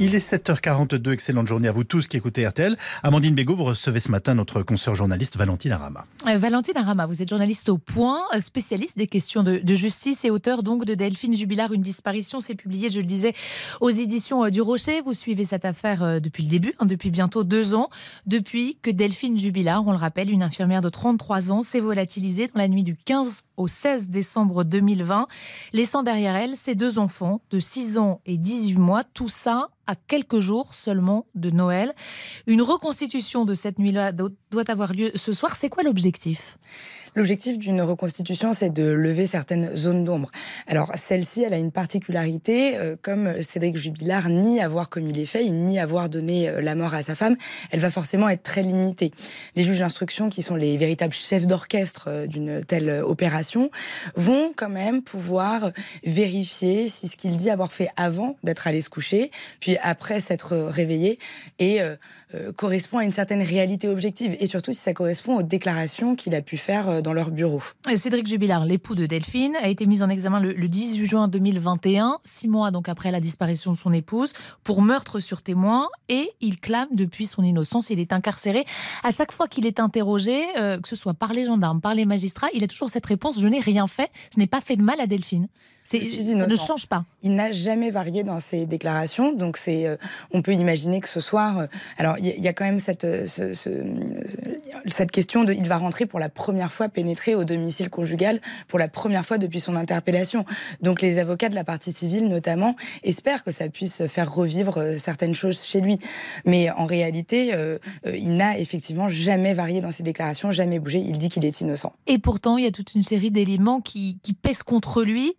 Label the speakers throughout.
Speaker 1: Il est 7h42, excellente journée à vous tous qui écoutez RTL. Amandine Bégaud, vous recevez ce matin notre consoeur journaliste Valentine Arama.
Speaker 2: Euh, Valentine Arama, vous êtes journaliste au Point, euh, spécialiste des questions de, justice et auteur donc de Delphine Jubilard, une disparition. C'est publié, je le disais, aux éditions euh, du Rocher. Vous suivez cette affaire depuis le début, hein, depuis bientôt deux ans, depuis que Delphine Jubilard, on le rappelle, une infirmière de 33 ans, s'est volatilisée dans la nuit du 15 au 16 décembre 2020, laissant derrière elle ses deux enfants de 6 ans et 18 mois, tout ça à quelques jours seulement de Noël. Une reconstitution de cette nuit-là do- doit avoir lieu ce soir. C'est quoi l'objectif?
Speaker 3: L'objectif d'une reconstitution, c'est de lever certaines zones d'ombre. Alors, celle-ci, elle a une particularité, euh, comme Cédric Jubilard nie avoir commis les faits, il nie avoir donné euh, la mort à sa femme, elle va forcément être très limitée. Les juges d'instruction, qui sont les véritables chefs d'orchestre euh, d'une telle opération, vont quand même pouvoir vérifier si ce qu'il dit avoir fait avant d'être allé se coucher, puis après s'être réveillé, et euh, euh, correspond à une certaine réalité objective, et surtout si ça correspond aux déclarations qu'il a pu faire euh, dans leur bureau.
Speaker 2: Euh, Cédric Jubilard, l'époux de Delphine, a été mis en examen le, le 18 juin 2021, six mois donc après la disparition de son épouse, pour meurtre sur témoin, et il clame depuis son innocence. Il est incarcéré. À chaque fois qu'il est interrogé, euh, que ce soit par les gendarmes, par les magistrats, il a toujours cette réponse je n'ai rien fait, je n'ai pas fait de mal à Delphine. C'est- ne change pas.
Speaker 3: Il n'a jamais varié dans ses déclarations, donc c'est, euh, on peut imaginer que ce soir, euh, alors il y, a- il y a quand même cette, euh, ce- ce- cette question de, il va rentrer pour la première fois pénétrer au domicile conjugal pour la première fois depuis son interpellation. Donc les avocats de la partie civile notamment espèrent que ça puisse faire revivre certaines choses chez lui, mais en réalité, il n'a effectivement jamais varié dans ses déclarations, jamais bougé. Il dit qu'il est innocent.
Speaker 2: Et pourtant, il y a toute une série d'éléments qui, qui pèsent contre lui.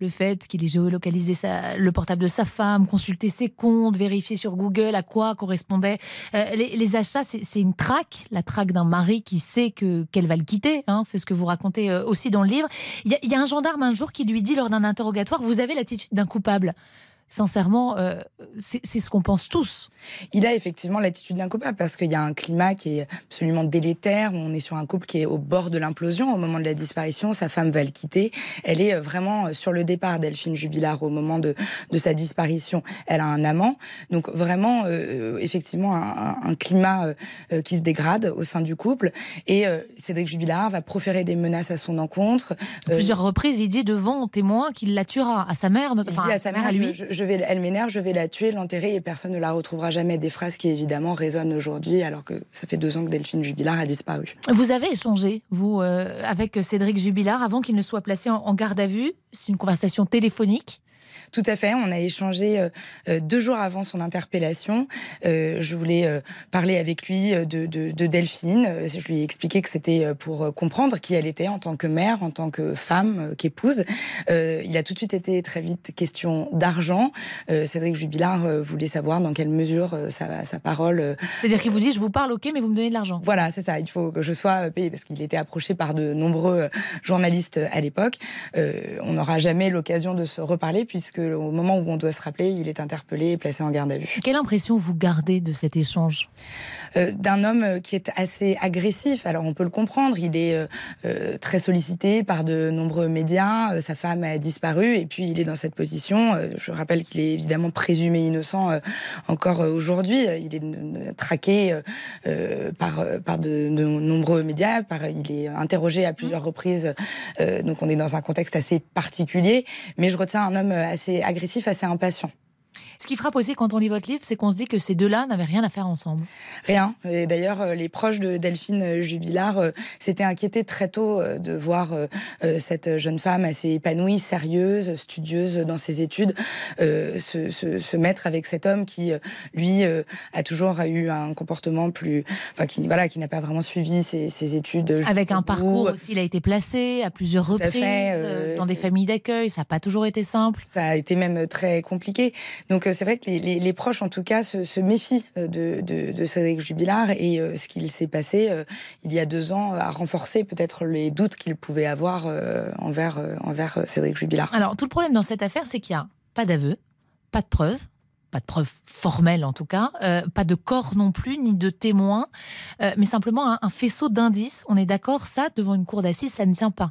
Speaker 2: Le fait qu'il ait géolocalisé le portable de sa femme, consulté ses comptes, vérifié sur Google à quoi correspondaient euh, les, achats, c'est une traque, la traque d'un mari qui sait que qu'elle va le quitter. hein, c'est ce que vous racontez euh, aussi dans le livre. Il y a un gendarme un jour qui lui dit lors d'un interrogatoire Vous avez l'attitude d'un coupable. Sincèrement, euh, c'est ce qu'on pense tous.
Speaker 3: Il a effectivement l'attitude d'un coupable parce qu'il y a un climat qui est absolument délétère. On est sur un couple qui est au bord de l'implosion au moment de la disparition. Sa femme va le quitter. Elle est euh, vraiment euh, sur le départ, Delphine Jubilard, au moment de, de sa disparition. Elle a un amant. Donc vraiment, euh, effectivement, un, climat euh, qui se dégrade au sein du couple. Et Cédric Jubilard va proférer des menaces à son encontre.
Speaker 2: À plusieurs reprises, il dit devant témoin qu'il la tuera à sa mère,
Speaker 3: il
Speaker 2: notamment
Speaker 3: dit à sa mère,
Speaker 2: à lui.
Speaker 3: je, je- je vais, elle m'énerve, je vais la tuer, l'enterrer et personne ne la retrouvera jamais. Des phrases qui évidemment résonnent aujourd'hui alors que ça fait deux ans que Delphine Jubilard a disparu.
Speaker 2: Vous avez échangé, vous, euh, avec Cédric Jubilard avant qu'il ne soit placé en, en garde à vue? C'est une conversation téléphonique.
Speaker 3: Tout à fait. On a échangé euh, euh, deux jours avant son interpellation. Euh, je voulais parler avec lui de, de- de Delphine. Je lui ai expliqué que c'était pour comprendre qui elle était en tant que mère, en tant que femme, qu'épouse. Il a tout de suite été très vite question d'argent. Cédric Jubilard voulait savoir dans quelle mesure sa, sa parole
Speaker 2: C'est-à-dire qu'il vous dit Je vous parle, ok, mais vous me donnez de l'argent.
Speaker 3: Voilà, c'est ça. Il faut que je sois payé parce qu'il était approché par de nombreux journalistes à l'époque. On n'aura jamais l'occasion de se reparler puisque au moment où on doit se rappeler, il est interpellé et placé en garde à vue.
Speaker 2: Quelle impression vous gardez de cet échange?
Speaker 3: Euh, D'un homme euh, qui est assez agressif. Alors on peut le comprendre. Il est euh, très sollicité par de nombreux médias. Euh, sa femme a disparu et puis il est dans cette position. Je rappelle qu'il est évidemment présumé innocent encore aujourd'hui. Il est traqué par, par de, de nombreux médias. Par, il est interrogé à plusieurs reprises. Donc on est dans un contexte assez particulier. Mais je retiens un homme assez agressif, assez impatient.
Speaker 2: Ce qui frappe aussi quand on lit votre livre, c'est qu'on se dit que ces deux-là n'avaient rien à faire ensemble.
Speaker 3: Rien. Et d'ailleurs, euh, les proches de Delphine Jubilard euh, s'étaient inquiétés très tôt euh, de voir euh, euh, cette jeune femme assez épanouie, sérieuse, studieuse dans ses études, euh, se, se- se mettre avec cet homme qui, euh, lui, euh, a toujours eu un comportement plus, enfin, qui voilà, qui n'a pas vraiment suivi ses, ses études.
Speaker 2: Avec un
Speaker 3: bout.
Speaker 2: parcours aussi, il a été placé à plusieurs
Speaker 3: Tout à
Speaker 2: reprises
Speaker 3: fait,
Speaker 2: euh,
Speaker 3: euh,
Speaker 2: dans des familles d'accueil. Ça n'a pas toujours été simple.
Speaker 3: Ça a été même très compliqué. Donc euh, c'est vrai que les, proches, en tout cas, se, méfient euh, de, Cédric Jubilard et euh, ce qu'il s'est passé euh, il y a deux ans a renforcé peut-être les doutes qu'il pouvait avoir envers, envers Cédric Jubilard.
Speaker 2: Alors, tout le problème dans cette affaire, c'est qu'il n'y a pas d'aveu, pas de preuves, pas de preuves formelles en tout cas, euh, pas de corps non plus, ni de témoins, euh, mais simplement un, faisceau d'indices. On est d'accord, ça, devant une cour d'assises, ça ne tient pas.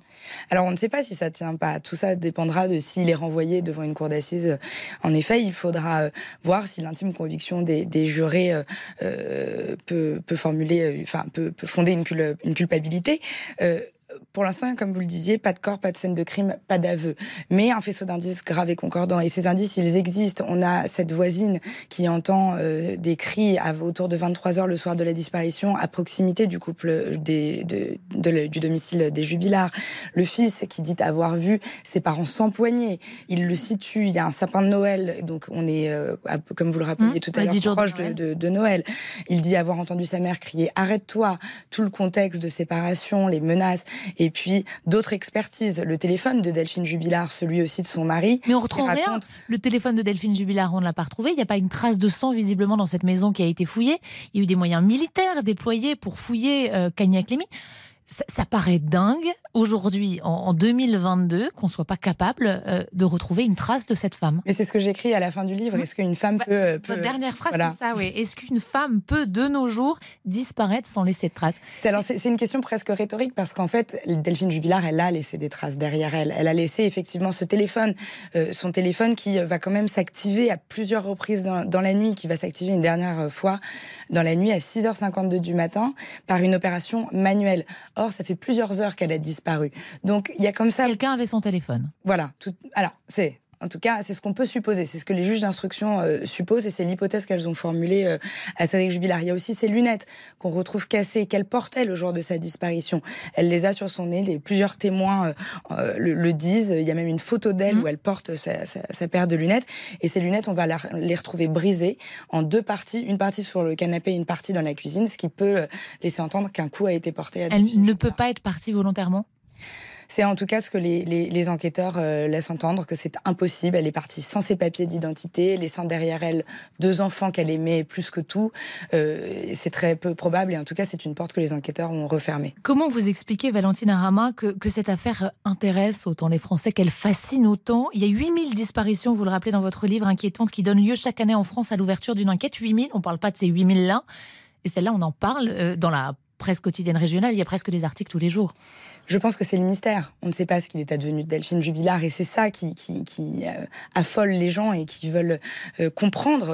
Speaker 3: Alors on ne sait pas si ça ne tient pas. Tout ça dépendra de s'il est renvoyé devant une cour d'assises. En effet, il faudra euh, voir si l'intime conviction des, jurés peut, formuler, fonder une culpabilité pour l'instant, comme vous le disiez, pas de corps, pas de scène de crime, pas d'aveu, mais un faisceau d'indices graves et concordants. Et ces indices, ils existent. On a cette voisine qui entend euh, des cris à, autour de 23 heures le soir de la disparition, à proximité du couple des, de, du domicile des jubilars. Le fils qui dit avoir vu ses parents s'empoigner. Il le situe. Il y a un sapin de Noël, donc on est, euh, comme vous le rappeliez mmh, tout à l'heure, proche de Noël. Il dit avoir entendu sa mère crier "Arrête-toi". Tout le contexte de séparation, les menaces. Et puis d'autres expertises. Le téléphone de Delphine Jubilard, celui aussi de son mari.
Speaker 2: Mais on retrouve rien. Le téléphone de Delphine Jubilard, on ne l'a pas retrouvé. Il n'y a pas une trace de sang visiblement dans cette maison qui a été fouillée. Il y a eu des moyens militaires déployés pour fouiller euh, Cagnac-Lémy ça, paraît dingue aujourd'hui, en, 2022, qu'on ne soit pas capable euh, de retrouver une trace de cette femme.
Speaker 3: Mais c'est ce que j'écris à la fin du livre. Est-ce qu'une femme bah, peut,
Speaker 2: Votre dernière phrase, c'est ça, oui. Est-ce qu'une femme peut, de nos jours, disparaître sans laisser de traces?
Speaker 3: C'est une question presque rhétorique parce qu'en fait, Delphine Jubilard, elle a laissé des traces derrière elle. Elle a laissé effectivement ce téléphone, euh, son téléphone qui va quand même s'activer à plusieurs reprises dans, dans la nuit, qui va s'activer une dernière fois dans la nuit à 6h52 du matin par une opération manuelle. Or, ça fait plusieurs heures qu'elle a disparu. Donc, il y a comme ça.
Speaker 2: Quelqu'un avait son téléphone.
Speaker 3: Voilà. Tout... Alors, c'est en tout cas, c'est ce qu'on peut supposer, c'est ce que les juges d'instruction euh, supposent et c'est l'hypothèse qu'elles ont formulée euh, à Sadek Jubilar. Il y a aussi ces lunettes qu'on retrouve cassées, qu'elle portait le jour de sa disparition. Elle les a sur son nez, les, plusieurs témoins euh, le, disent. Il y a même une photo d'elle mmh. où elle porte sa, paire de lunettes. Et ces lunettes, on va les retrouver brisées en deux parties, une partie sur le canapé, une partie dans la cuisine, ce qui peut laisser entendre qu'un coup a été porté à
Speaker 2: Elle ne peut pas être partie volontairement?
Speaker 3: C'est en tout cas ce que les, enquêteurs euh, laissent entendre, que c'est impossible. Elle est partie sans ses papiers d'identité, laissant derrière elle deux enfants qu'elle aimait plus que tout. Euh, c'est très peu probable et en tout cas c'est une porte que les enquêteurs ont refermée.
Speaker 2: Comment vous expliquez, Valentine Arama, que, que cette affaire intéresse autant les Français, qu'elle fascine autant? Il y a 8000 disparitions, vous le rappelez dans votre livre, inquiétantes, qui donnent lieu chaque année en France à l'ouverture d'une enquête. 8000, on ne parle pas de ces 8000-là. Et celle-là, on en parle euh, dans la presse quotidienne régionale, il y a presque des articles tous les jours.
Speaker 3: Je pense que c'est le mystère. On ne sait pas ce qu'il est advenu de Delphine Jubilard et c'est ça qui, qui, euh, affole les gens et qui veulent euh, comprendre.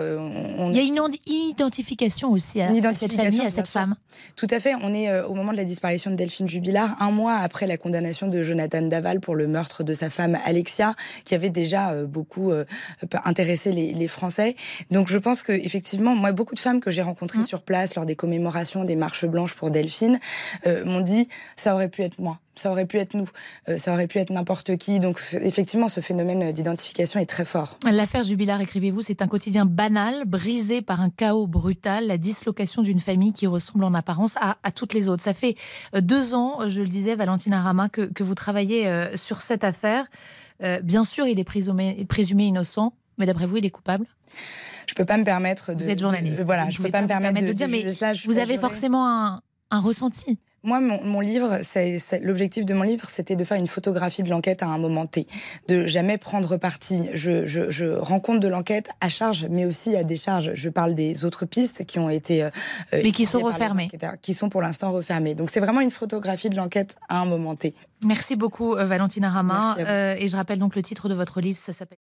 Speaker 2: Il y a une, identification aussi à, cette famille, à cette femme.
Speaker 3: Tout à fait. On est euh, au moment de la disparition de Delphine Jubilard, un mois après la condamnation de Jonathan Daval pour le meurtre de sa femme Alexia, qui avait déjà beaucoup intéressé les, Français. Donc je pense que effectivement, moi, beaucoup de femmes que j'ai rencontrées mmh. sur place lors des commémorations, des marches blanches pour Delphine, m'ont dit ça aurait pu être moi ça aurait pu être nous, euh, ça aurait pu être n'importe qui. Donc effectivement, ce phénomène d'identification est très fort.
Speaker 2: L'affaire Jubilard, écrivez-vous, c'est un quotidien banal, brisé par un chaos brutal, la dislocation d'une famille qui ressemble en apparence à, toutes les autres. Ça fait euh, deux ans, je le disais, Valentina Rama, que, vous travaillez euh, sur cette affaire. bien sûr, il est présumé, présumé innocent, mais d'après vous, il est coupable?
Speaker 3: Je peux pas me permettre de.
Speaker 2: Vous êtes journaliste.
Speaker 3: voilà, je peux pas, me permettre de, dire, mais
Speaker 2: vous avez forcément un, un ressenti.
Speaker 3: Moi, mon, livre, c'est, l'objectif de mon livre, c'était de faire une photographie de l'enquête à un moment T, de jamais prendre parti. Je, je, je rends compte de l'enquête à charge, mais aussi à décharge. Je parle des autres pistes qui ont été, euh,
Speaker 2: mais qui sont refermées,
Speaker 3: qui sont pour l'instant refermées. Donc c'est vraiment une photographie de l'enquête à un moment T.
Speaker 2: Merci beaucoup, euh, Valentina Rama. Euh, et je rappelle donc le titre de votre livre, ça s'appelle.